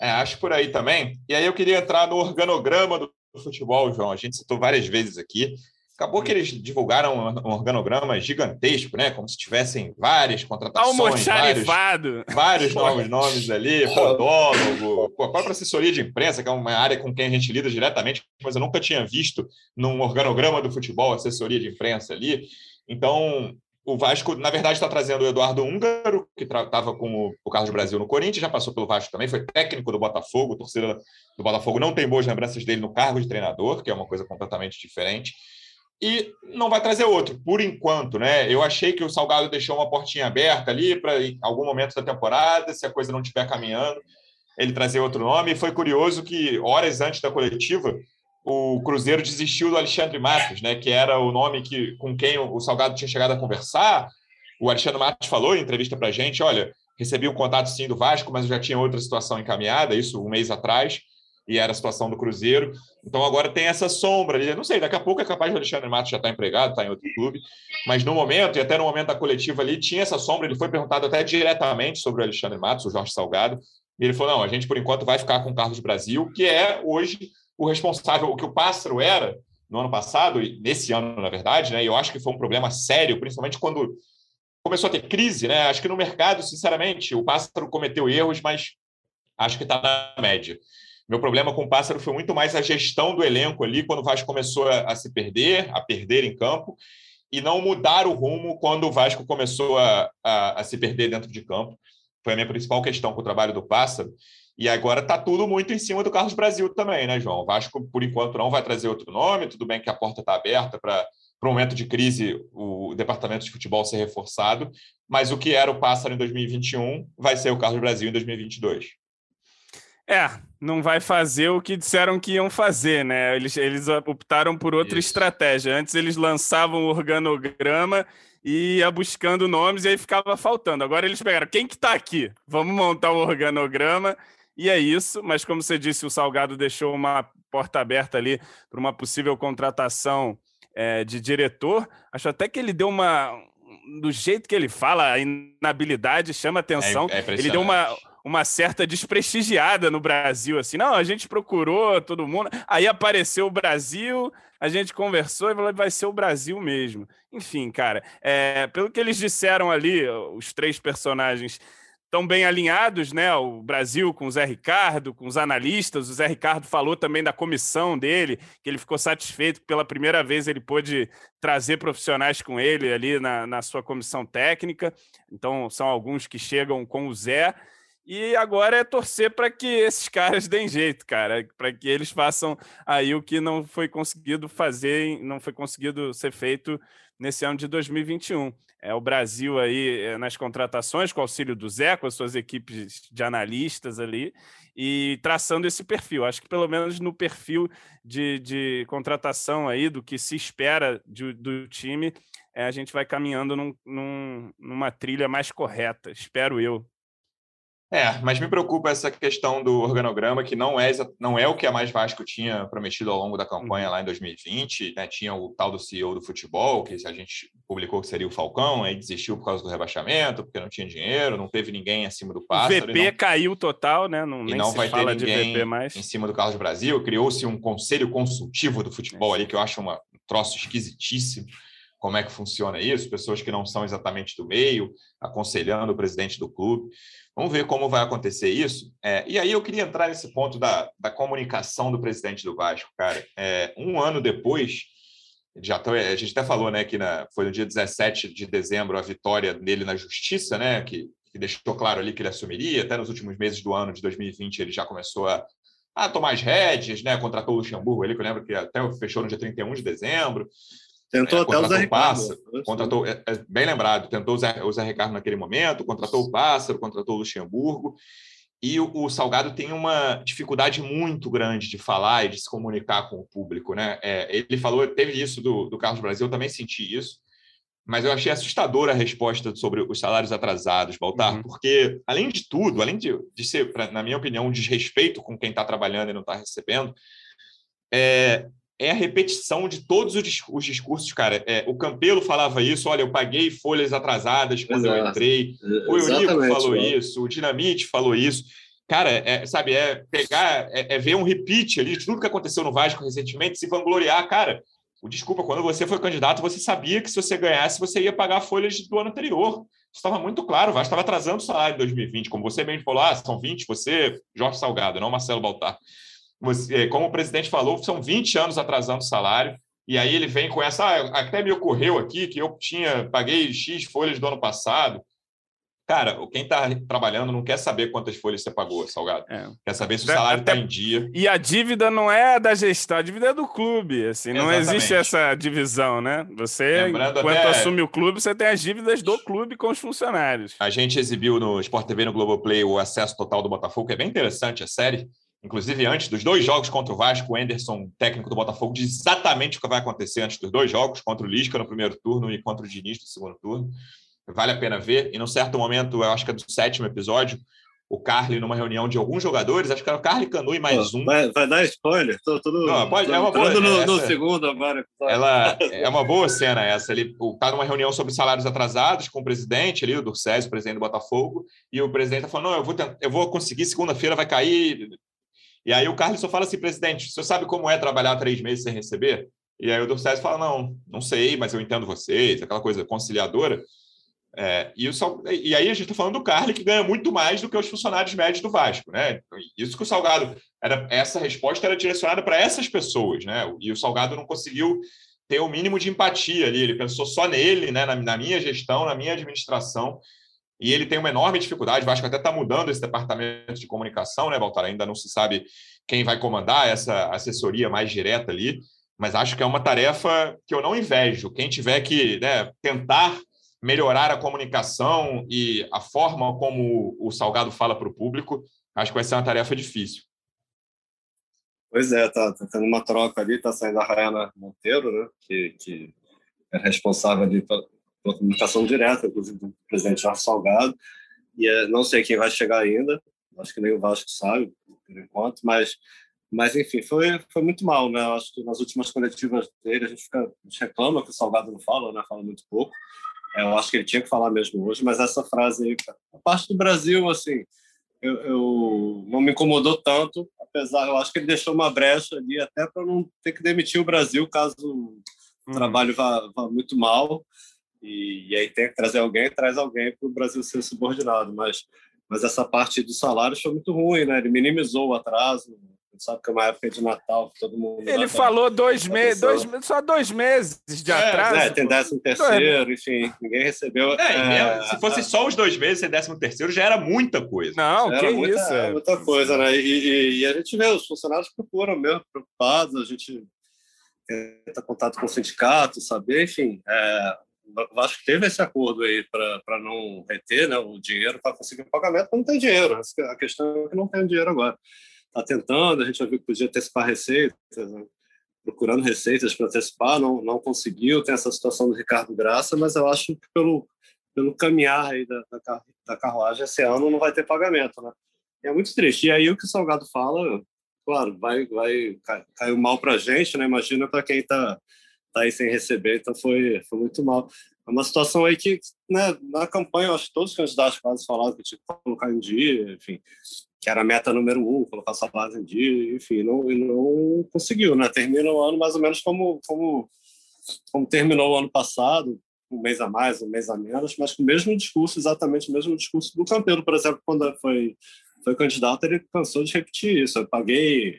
É, acho por aí também. E aí eu queria entrar no organograma do futebol, João. A gente citou várias vezes aqui. Acabou que eles divulgaram um organograma gigantesco, né? Como se tivessem várias contratações, vários, vários novos nomes ali, podólogo, a própria assessoria de imprensa, que é uma área com quem a gente lida diretamente, mas eu nunca tinha visto num organograma do futebol assessoria de imprensa ali. Então, o Vasco, na verdade, está trazendo o Eduardo Húngaro, que estava com o Carlos Brasil no Corinthians, já passou pelo Vasco também, foi técnico do Botafogo, torcida do Botafogo não tem boas lembranças dele no cargo de treinador, que é uma coisa completamente diferente e não vai trazer outro, por enquanto, né? Eu achei que o Salgado deixou uma portinha aberta ali para em algum momento da temporada, se a coisa não estiver caminhando, ele trazer outro nome. E foi curioso que, horas antes da coletiva, o Cruzeiro desistiu do Alexandre Matos, né? Que era o nome que, com quem o Salgado tinha chegado a conversar. O Alexandre Matos falou em entrevista para a gente: olha, recebi um contato sim do Vasco, mas eu já tinha outra situação encaminhada, isso um mês atrás e era a situação do Cruzeiro. Então agora tem essa sombra ali. Não sei, daqui a pouco é capaz o Alexandre Matos já estar tá empregado, está em outro clube. Mas no momento, e até no momento da coletiva ali, tinha essa sombra. Ele foi perguntado até diretamente sobre o Alexandre Matos, o Jorge Salgado. E ele falou: não, a gente por enquanto vai ficar com o Carlos Brasil, que é hoje o responsável, o que o Pássaro era no ano passado, e nesse ano, na verdade, né? Eu acho que foi um problema sério, principalmente quando começou a ter crise, né? Acho que no mercado, sinceramente, o Pássaro cometeu erros, mas acho que está na média. Meu problema com o Pássaro foi muito mais a gestão do elenco ali, quando o Vasco começou a, a se perder, a perder em campo, e não mudar o rumo quando o Vasco começou a, a, a se perder dentro de campo. Foi a minha principal questão com o trabalho do Pássaro. E agora está tudo muito em cima do Carlos Brasil também, né, João? O Vasco, por enquanto, não vai trazer outro nome. Tudo bem que a porta está aberta para para um momento de crise o departamento de futebol ser reforçado, mas o que era o Pássaro em 2021 vai ser o Carlos Brasil em 2022. É, não vai fazer o que disseram que iam fazer, né? Eles, eles optaram por outra Isso. estratégia. Antes eles lançavam o organograma e ia buscando nomes e aí ficava faltando. Agora eles pegaram, quem que tá aqui? Vamos montar o organograma e é isso. Mas como você disse, o Salgado deixou uma porta aberta ali para uma possível contratação é, de diretor. Acho até que ele deu uma... Do jeito que ele fala, a inabilidade chama atenção. É, é ele deu uma uma certa desprestigiada no Brasil, assim, não, a gente procurou todo mundo, aí apareceu o Brasil, a gente conversou e falou vai ser o Brasil mesmo. Enfim, cara, é, pelo que eles disseram ali, os três personagens estão bem alinhados, né? O Brasil com o Zé Ricardo, com os analistas. O Zé Ricardo falou também da comissão dele, que ele ficou satisfeito que pela primeira vez ele pôde trazer profissionais com ele ali na, na sua comissão técnica. Então, são alguns que chegam com o Zé. E agora é torcer para que esses caras deem jeito, cara, para que eles façam aí o que não foi conseguido fazer, não foi conseguido ser feito nesse ano de 2021. É o Brasil aí é, nas contratações, com o auxílio do Zé, com as suas equipes de analistas ali, e traçando esse perfil. Acho que pelo menos no perfil de, de contratação aí, do que se espera de, do time, é, a gente vai caminhando num, num, numa trilha mais correta, espero eu. É, mas me preocupa essa questão do organograma, que não é, não é o que a Mais Vasco tinha prometido ao longo da campanha uhum. lá em 2020. Né? Tinha o tal do CEO do futebol, que a gente publicou que seria o Falcão, aí desistiu por causa do rebaixamento, porque não tinha dinheiro, não teve ninguém acima do pássaro. O VP não... caiu total, né? Não, e não vai ter ninguém em cima do Carlos Brasil. Criou-se um conselho consultivo do futebol é. ali, que eu acho uma, um troço esquisitíssimo como é que funciona isso, pessoas que não são exatamente do meio, aconselhando o presidente do clube. Vamos ver como vai acontecer isso. É, e aí eu queria entrar nesse ponto da, da comunicação do presidente do Vasco, cara. É, um ano depois, já tô, a gente até falou, né, que na, foi no dia 17 de dezembro a vitória dele na justiça, né, que, que deixou claro ali que ele assumiria. Até nos últimos meses do ano de 2020 ele já começou a, a tomar as rédeas, né, contratou o Luxemburgo ali, que eu lembro que até fechou no dia 31 de dezembro. Tentou é, até o Zé Ricardo. Pássaro, contratou, é, é, bem lembrado, tentou o Zé, o Zé Ricardo naquele momento, contratou o Pássaro, contratou o Luxemburgo. E o, o, Salgado tem uma dificuldade muito grande de falar e de se comunicar com o público. Né? É, ele falou, teve isso do, do Carlos Brasil, eu também senti isso, mas eu achei assustadora a resposta sobre os salários atrasados, Baltar, uhum. porque, além de tudo, além de, de ser, na minha opinião, um desrespeito com quem está trabalhando e não está recebendo, é, é a repetição de todos os discursos, cara. É, o Campelo falava isso, olha, eu paguei folhas atrasadas quando Exato. eu entrei. O Eurico falou isso, o Dinamite falou isso. Cara, é, sabe, é pegar, é, é, ver um repeat ali de tudo que aconteceu no Vasco recentemente, se vangloriar. Cara, o desculpa, quando você foi candidato, você sabia que se você ganhasse, você ia pagar folhas do ano anterior. Isso estava muito claro, o Vasco estava atrasando o salário em 2020. Como você bem falou, ah, são 20, você, Jorge Salgado, não Marcelo Baltar você, como o presidente falou, são 20 anos atrasando o salário, e aí ele vem com essa, ah, até me ocorreu aqui que eu tinha, paguei X folhas do ano passado. Cara, quem está trabalhando não quer saber quantas folhas você pagou, Salgado. É. Quer saber se o salário está em dia. E a dívida não é da gestão, a dívida é do clube. Assim, não existe essa divisão, né? Você, Lembrando enquanto até... assume o clube, você tem as dívidas do clube com os funcionários. A gente exibiu no Sport TV no Globoplay o acesso total do Botafogo, que é bem interessante a série. Inclusive, antes dos dois jogos contra o Vasco, o Anderson, técnico do Botafogo, diz exatamente o que vai acontecer antes dos dois jogos, contra o Lisca no primeiro turno e contra o Diniz no segundo turno. Vale a pena ver. E num certo momento, eu acho que é do sétimo episódio, o Carly numa reunião de alguns jogadores, acho que era o Carly Canu e mais um. Vai, vai dar spoiler? Tô, tô, Não, pode, é uma boa, no, essa, no segundo agora. Ela é uma boa cena essa. Ele está numa reunião sobre salários atrasados com o presidente ali, o Durcésio, o presidente do Botafogo, e o presidente está falando: não, eu vou, tentar, eu vou conseguir, segunda-feira vai cair e aí o Carlos só fala assim, presidente, o senhor sabe como é trabalhar três meses sem receber? E aí o Dorcésio fala, não, não sei, mas eu entendo vocês, aquela coisa conciliadora. É, e, o, e, aí a gente está falando do Carly, que ganha muito mais do que os funcionários médios do Vasco. Né? Isso que o Salgado, era, essa resposta era direcionada para essas pessoas, né? e o Salgado não conseguiu ter o mínimo de empatia ali, ele pensou só nele, né? na, na minha gestão, na minha administração, e ele tem uma enorme dificuldade. O Vasco até está mudando esse departamento de comunicação, né, Baltar? Ainda não se sabe quem vai comandar essa assessoria mais direta ali, mas acho que é uma tarefa que eu não invejo. Quem tiver que né, tentar melhorar a comunicação e a forma como o Salgado fala para o público, acho que vai ser uma tarefa difícil. Pois é, tá, tá tendo uma troca ali, tá saindo a Rayana Monteiro, né, que, que é responsável ali uma comunicação direta, inclusive, do presidente Jorge Salgado, e é, não sei quem vai chegar ainda, acho que nem o Vasco sabe, por enquanto, mas, mas enfim, foi, foi muito mal, né? Acho que nas últimas coletivas dele a gente, fica, a gente reclama que o Salgado não fala, né? Fala muito pouco. É, eu acho que ele tinha que falar mesmo hoje, mas essa frase aí, a parte do Brasil, assim, eu, eu, não me incomodou tanto, apesar, eu acho que ele deixou uma brecha ali até para não ter que demitir o Brasil caso o uhum. trabalho vá, vá, muito mal e, e, aí tem que trazer alguém, traz alguém para o Brasil ser subordinado, mas mas essa parte do salário foi muito ruim, né? Ele minimizou o atraso, sabe que é uma época de Natal, todo mundo. Ele falou dois meses, dois, só dois meses de é, atraso. É, tem décimo terceiro, enfim, ninguém recebeu. É, é, se fosse só os dois meses, sem décimo terceiro, já era muita coisa. Não, era que muita, isso. É. Muita coisa, né? E, e, e, a gente vê, os funcionários procuram mesmo, preocupados, a gente tenta contato com o sindicato, saber, enfim. É, o Vasco teve esse acordo aí para não reter né, o dinheiro para conseguir o pagamento, mas não tem dinheiro. A questão é que não tem dinheiro agora está tentando, a gente já viu que podia antecipar receitas, né? procurando receitas para antecipar, não, não conseguiu, tem essa situação do Ricardo Graça, mas eu acho que pelo, pelo caminhar aí da, da, da carruagem esse ano não vai ter pagamento, né? E é muito triste. E aí o que o Salgado fala, claro, vai, vai caiu mal para a gente, né? Imagina para quem está tá aí sem receber, então foi, foi muito mal. É uma situação aí que, né, na campanha, eu acho que todos os candidatos quase falaram que tinha que colocar em dia, enfim que era a meta número um, colocar salário em dia, enfim, não, não conseguiu, né? Termina o ano mais ou menos como, como, como terminou o ano passado, um mês a mais, um mês a menos, mas com o mesmo discurso, exatamente o mesmo discurso do Campeiro, por exemplo, quando foi, foi candidato, ele cansou de repetir isso. Eu paguei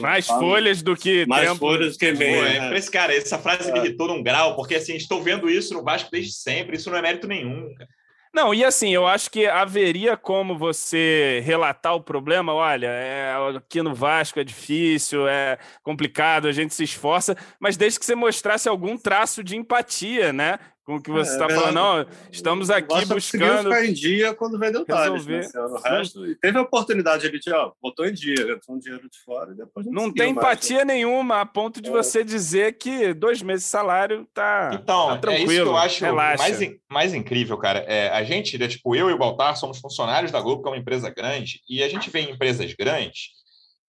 Mais folhas do que mais tempo. folhas do que meio. É. Esse cara, essa frase é. me irritou num grau, porque assim, estou vendo isso no Vasco desde sempre, isso não é mérito nenhum. Cara. Não, e assim, eu acho que haveria como você relatar o problema. Olha, é, aqui no Vasco é difícil, é complicado, a gente se esforça, mas desde que você mostrasse algum traço de empatia, né? Com o que você está é, falando. Não, estamos aqui buscando. ficar em dia quando vendeu Thales. Né? O resto, teve a oportunidade ali de, ó, botou em dia, botou um dinheiro de fora e depois não Não tem empatia mais, né? nenhuma a ponto de é. você dizer que dois meses de salário tá, então, tá tranquilo. É isso que eu acho mais, mais incrível, cara. É, a gente, né, tipo, eu e o Baltar somos funcionários da Globo, que é uma empresa grande, e a gente vê em empresas grandes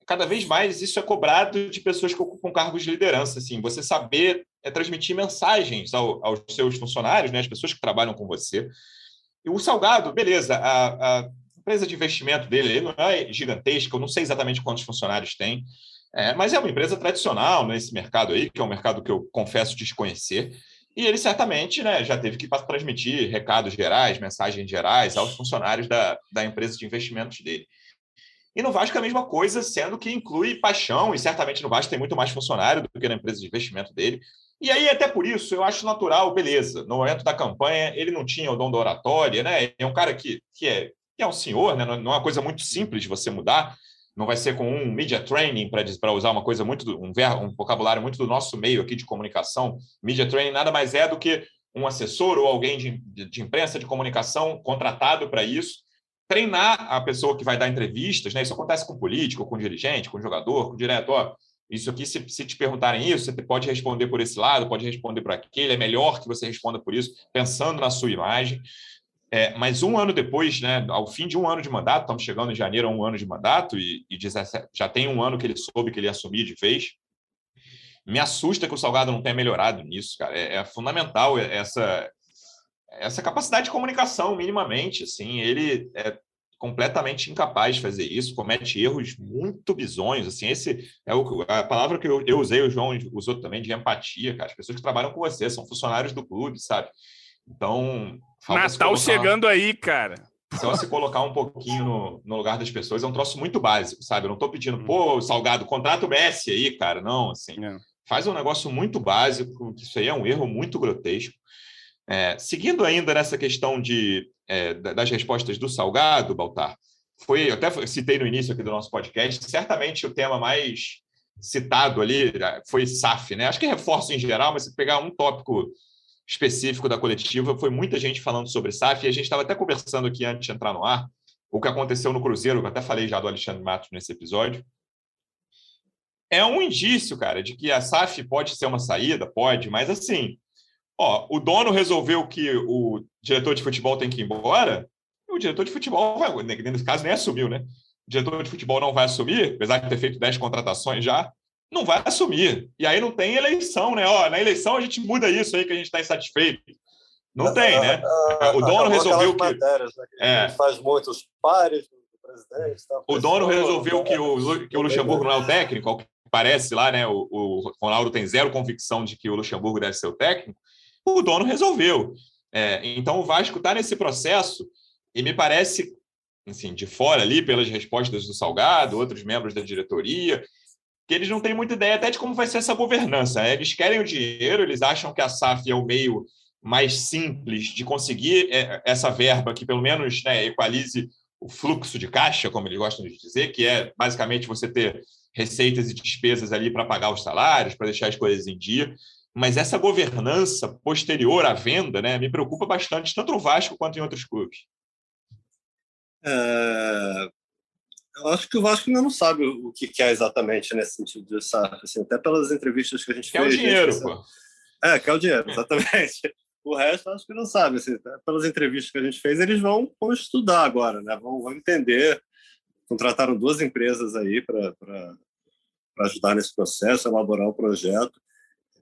cada vez mais isso é cobrado de pessoas que ocupam cargos de liderança. Assim, você saber é transmitir mensagens ao, aos seus funcionários, né, as pessoas que trabalham com você. E o Salgado, beleza, a, a empresa de investimento dele não é gigantesca, eu não sei exatamente quantos funcionários tem, é, mas é uma empresa tradicional nesse mercado aí, que é um mercado que eu confesso desconhecer. E ele certamente né, já teve que transmitir recados gerais, mensagens gerais aos funcionários da, da empresa de investimentos dele. E no Vasco é a mesma coisa, sendo que inclui paixão, e certamente no Vasco tem muito mais funcionário do que na empresa de investimento dele. E aí, até por isso, eu acho natural, beleza, no momento da campanha, ele não tinha o dom da oratória, né? É um cara que, que, é, que é um senhor, né? Não é uma coisa muito simples de você mudar. Não vai ser com um media training para usar uma coisa muito, um, um vocabulário muito do nosso meio aqui de comunicação. Media training nada mais é do que um assessor ou alguém de, de, de imprensa, de comunicação contratado para isso, treinar a pessoa que vai dar entrevistas, né? Isso acontece com político, com dirigente, com jogador, com diretor. Isso aqui, se, se, te perguntarem isso, você pode responder por esse lado, pode responder por aquele. É melhor que você responda por isso, pensando na sua imagem. É, mas um ano depois, né, ao fim de um ano de mandato, estamos chegando em janeiro a um ano de mandato, e, e 17, já tem um ano que ele soube que ele ia assumir de vez. Me assusta que o Salgado não tenha melhorado nisso, cara. É, é fundamental essa, essa capacidade de comunicação, minimamente, assim, ele é completamente incapaz de fazer isso, comete erros muito bizonhos, assim, esse é o, a palavra que eu, eu usei, o João usou também, de empatia, cara, as pessoas que trabalham com você, são funcionários do clube, sabe? Então... Natal chegando aí, cara. Só se colocar um pouquinho no, no, lugar das pessoas, é um troço muito básico, sabe? Eu não estou pedindo, pô, Salgado, contrata o Messi aí, cara, não, assim... É. Faz um negócio muito básico, isso aí é um erro muito grotesco. É, seguindo ainda nessa questão de, é, das respostas do Salgado, Baltar, foi, eu até citei no início aqui do nosso podcast, certamente o tema mais citado ali é, foi SAF, né? Acho que reforço em geral, mas se pegar um tópico específico da coletiva, foi muita gente falando sobre SAF, e a gente estava até conversando aqui antes de entrar no ar, o que aconteceu no Cruzeiro, que eu até falei já do Alexandre Matos nesse episódio. É um indício, cara, de que a SAF pode ser uma saída, pode, mas assim, Ó, o dono resolveu que o diretor de futebol tem que ir embora, e o diretor de futebol vai, nesse caso nem assumiu, né? O diretor de futebol não vai assumir, apesar de ter feito 10 contratações já, não vai assumir. E aí não tem eleição, né? Ó, na eleição a gente muda isso aí que a gente está insatisfeito. Não tem, né? o dono resolveu que. Matérias, né? que é. faz muitos pares presidente. Tá, o dono resolveu que o, que o Luxemburgo não é o técnico, ao que parece lá, né? O, o Ronaldo tem zero convicção de que o Luxemburgo deve ser o técnico. O dono resolveu. É, então o Vasco está nesse processo e me parece, assim, de fora ali, pelas respostas do Salgado, outros membros da diretoria, que eles não têm muita ideia até de como vai ser essa governança. Né? Eles querem o dinheiro, eles acham que a SAF é o meio mais simples de conseguir é, essa verba que pelo menos né, equalize o fluxo de caixa, como eles gostam de dizer, que é basicamente você ter receitas e despesas ali para pagar os salários, para deixar as coisas em dia. Mas essa governança posterior à venda né, me preocupa bastante, tanto no Vasco quanto em outros clubes. É... Eu acho que o Vasco ainda não sabe o que quer exatamente nesse sentido de SAF, assim, até pelas entrevistas que a gente quer fez. Quer o dinheiro, pô. É, quer o dinheiro, exatamente. O resto, acho que não sabe. Assim, pelas entrevistas que a gente fez, eles vão, vão estudar agora, né? vão, vão entender. Contrataram duas empresas aí para ajudar nesse processo, elaborar o projeto.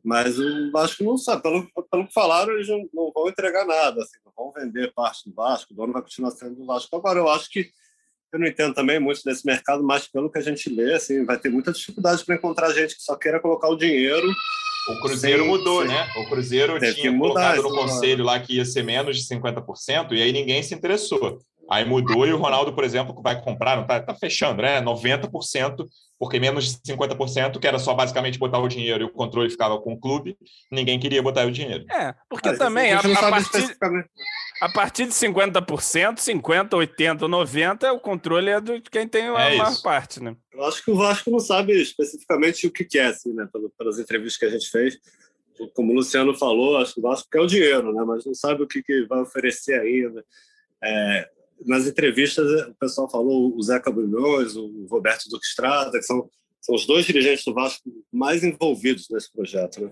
Mas o Vasco não sabe. Pelo, pelo que falaram, eles não, não vão entregar nada. Assim, não vão vender parte do Vasco, o dono vai continuar sendo do Vasco. Agora, eu acho que eu não entendo também muito desse mercado, mas pelo que a gente lê, assim, vai ter muita dificuldade para encontrar gente que só queira colocar o dinheiro o Cruzeiro mudou, né? O Cruzeiro tinha colocado no conselho lá que ia ser menos de 50%, e aí ninguém se interessou. Aí mudou e o Ronaldo, por exemplo, vai comprar, não tá, fechando, né? 90%, porque menos de 50%, que era só basicamente botar o dinheiro e o controle ficava com o clube, ninguém queria botar o dinheiro. É, porque Mas também a, a, partir, a partir de 50%, 50, 80, 90, o controle é de quem tem a é maior parte, né? Eu acho que o Vasco não sabe especificamente o que quer, assim, né? Pelas entrevistas que a gente fez. Como o Luciano falou, acho que o Vasco quer o dinheiro, né? Mas não sabe o que, que vai oferecer ainda. É, nas entrevistas, o pessoal falou o Zeca Brunhões, o Roberto Duque Estrada, que são, são os dois dirigentes do Vasco mais envolvidos nesse projeto. Né?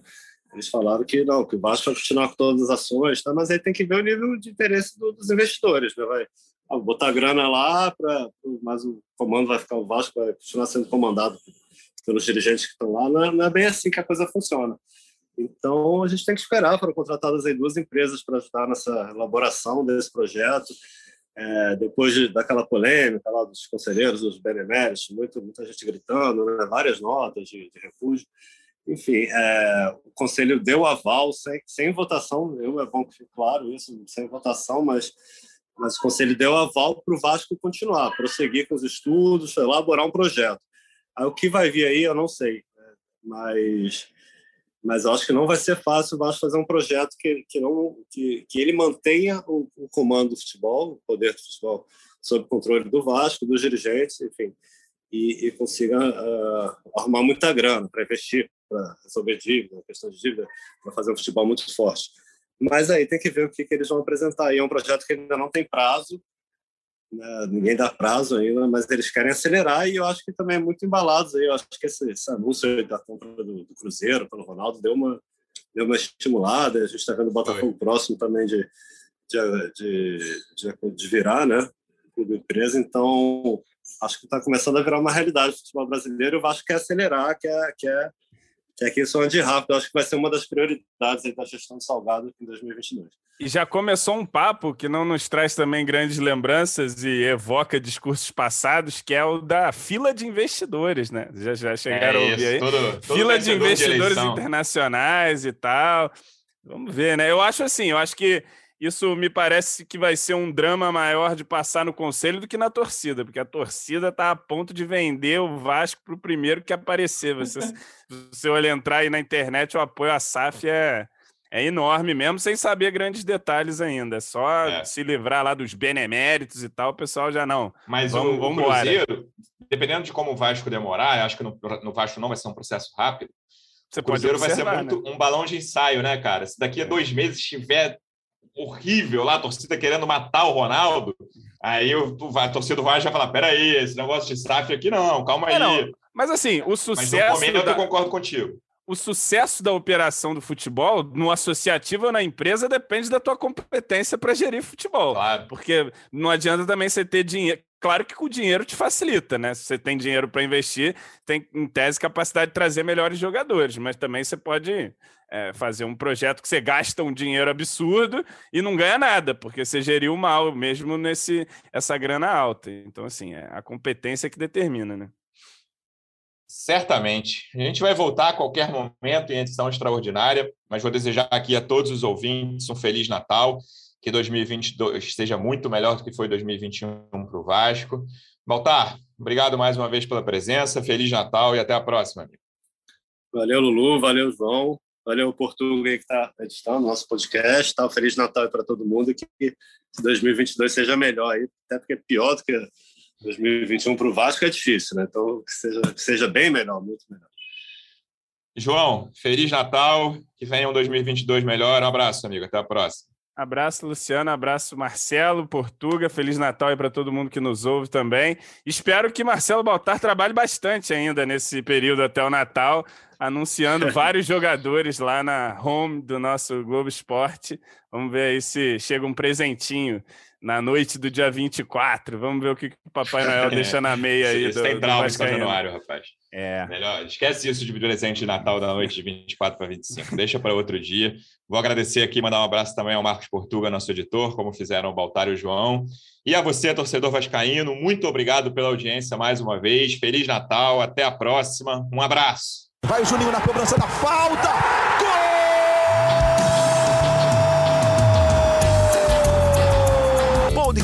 Eles falaram que não, que o Vasco vai continuar com todas as ações, tá? mas aí tem que ver o nível de interesse do, dos investidores. Né? Vai ah, botar grana lá, pra, mas o comando vai ficar, o Vasco vai continuar sendo comandado pelos dirigentes que estão lá. Não é, não é bem assim que a coisa funciona. Então, a gente tem que esperar. Foram contratadas aí duas empresas para ajudar nessa elaboração desse projeto. É, depois de, daquela polêmica lá dos conselheiros, dos beneméritos, muita, muita gente gritando, né, várias notas de, de refúgio. Enfim, é, o conselho deu aval sem, sem votação, eu é bom que fique claro isso, sem votação, mas, mas o conselho deu aval para o Vasco continuar, prosseguir com os estudos, elaborar um projeto. Aí, o que vai vir aí, eu não sei, né, mas mas eu acho que não vai ser fácil o Vasco fazer um projeto que, que, não, que, que ele mantenha o, o comando do futebol, o poder do futebol, sob controle do Vasco, dos dirigentes, enfim, e, e consiga uh, arrumar muita grana para investir, para resolver dívida, questão de dívida, para fazer um futebol muito forte. Mas aí tem que ver o que, que eles vão apresentar. E é um projeto que ainda não tem prazo, né? ninguém dá prazo ainda, mas eles querem acelerar e eu acho que também é muito embalados aí. Eu acho que esse, esse anúncio da compra do, do, Cruzeiro pelo Ronaldo deu uma, deu uma estimulada. A gente está vendo o Botafogo Foi. próximo também de, de, de, de, de virar, né? Clube empresa, então acho que está começando a virar uma realidade do futebol brasileiro. Eu acho que é acelerar, que é, que é aqui isso ande rápido. Acho que vai ser uma das prioridades da gestão do Salgado em 2022. E já começou um papo que não nos traz também grandes lembranças e evoca discursos passados, que é o da fila de investidores, né? Já, já chegaram é a ouvir aí? Todo, todo fila de investidores de internacionais e tal. Vamos ver, né? Eu acho assim, eu acho que isso me parece que vai ser um drama maior de passar no conselho do que na torcida, porque a torcida está a ponto de vender o Vasco para o primeiro que aparecer. Você, se você olhar entrar aí na internet, o apoio à SAF é, é enorme mesmo, sem saber grandes detalhes ainda. É só é. se livrar lá dos beneméritos e tal, o pessoal já não. Mas vamos, o, vamos o Cruzeiro, dependendo de como o Vasco demorar, acho que no, no Vasco não vai ser um processo rápido. Você o Cruzeiro vai ser muito né? um balão de ensaio, né, cara? Se daqui a dois meses tiver horrível lá, a torcida querendo matar o Ronaldo, aí o, a torcida do Vasco vai falar: peraí, esse negócio de SAF aqui não, calma é, aí. Não. Mas assim, o sucesso. Mas no momento da... eu concordo contigo. O sucesso da operação do futebol, no associativo ou na empresa, depende da tua competência para gerir futebol. Claro. Porque não adianta também você ter dinheiro. Claro que com o dinheiro te facilita, né? Se você tem dinheiro para investir, tem, em tese, capacidade de trazer melhores jogadores, mas também você pode é, fazer um projeto que você gasta um dinheiro absurdo e não ganha nada, porque você geriu mal, mesmo nesse essa grana alta. Então, assim, é a competência que determina, né? Certamente. A gente vai voltar a qualquer momento em edição extraordinária, mas vou desejar aqui a todos os ouvintes um Feliz Natal, que 2022 seja muito melhor do que foi 2021 para o Vasco. Baltar, obrigado mais uma vez pela presença, Feliz Natal e até a próxima. Amigo. Valeu, Lulu, valeu, João, valeu, Portugal que está editando nosso podcast. Tá? Feliz Natal para todo mundo e que 2022 seja melhor aí, até porque é pior do que 2021 para o Vasco é difícil, né? Então, que seja, que seja bem melhor, muito melhor. João, Feliz Natal, que venha um 2022 melhor. Um abraço, amigo. Até a próxima. Abraço, Luciano. Abraço, Marcelo, Portuga. Feliz Natal aí para todo mundo que nos ouve também. Espero que Marcelo Baltar trabalhe bastante ainda nesse período até o Natal, anunciando vários jogadores lá na home do nosso Globo Esporte. Vamos ver aí se chega um presentinho na noite do dia 24. Vamos ver o que o Papai Noel deixa na meia aí. Isso do, tem trauma de São Januário, rapaz. É. Melhor, esquece isso de presente de Natal da noite de 24 para 25. Deixa para outro dia. Vou agradecer aqui, mandar um abraço também ao Marcos Portuga, nosso editor, como fizeram o Baltar e o João. E a você, torcedor vascaíno, muito obrigado pela audiência mais uma vez. Feliz Natal, até a próxima. Um abraço. Vai o Juninho na cobrança da falta. Gol!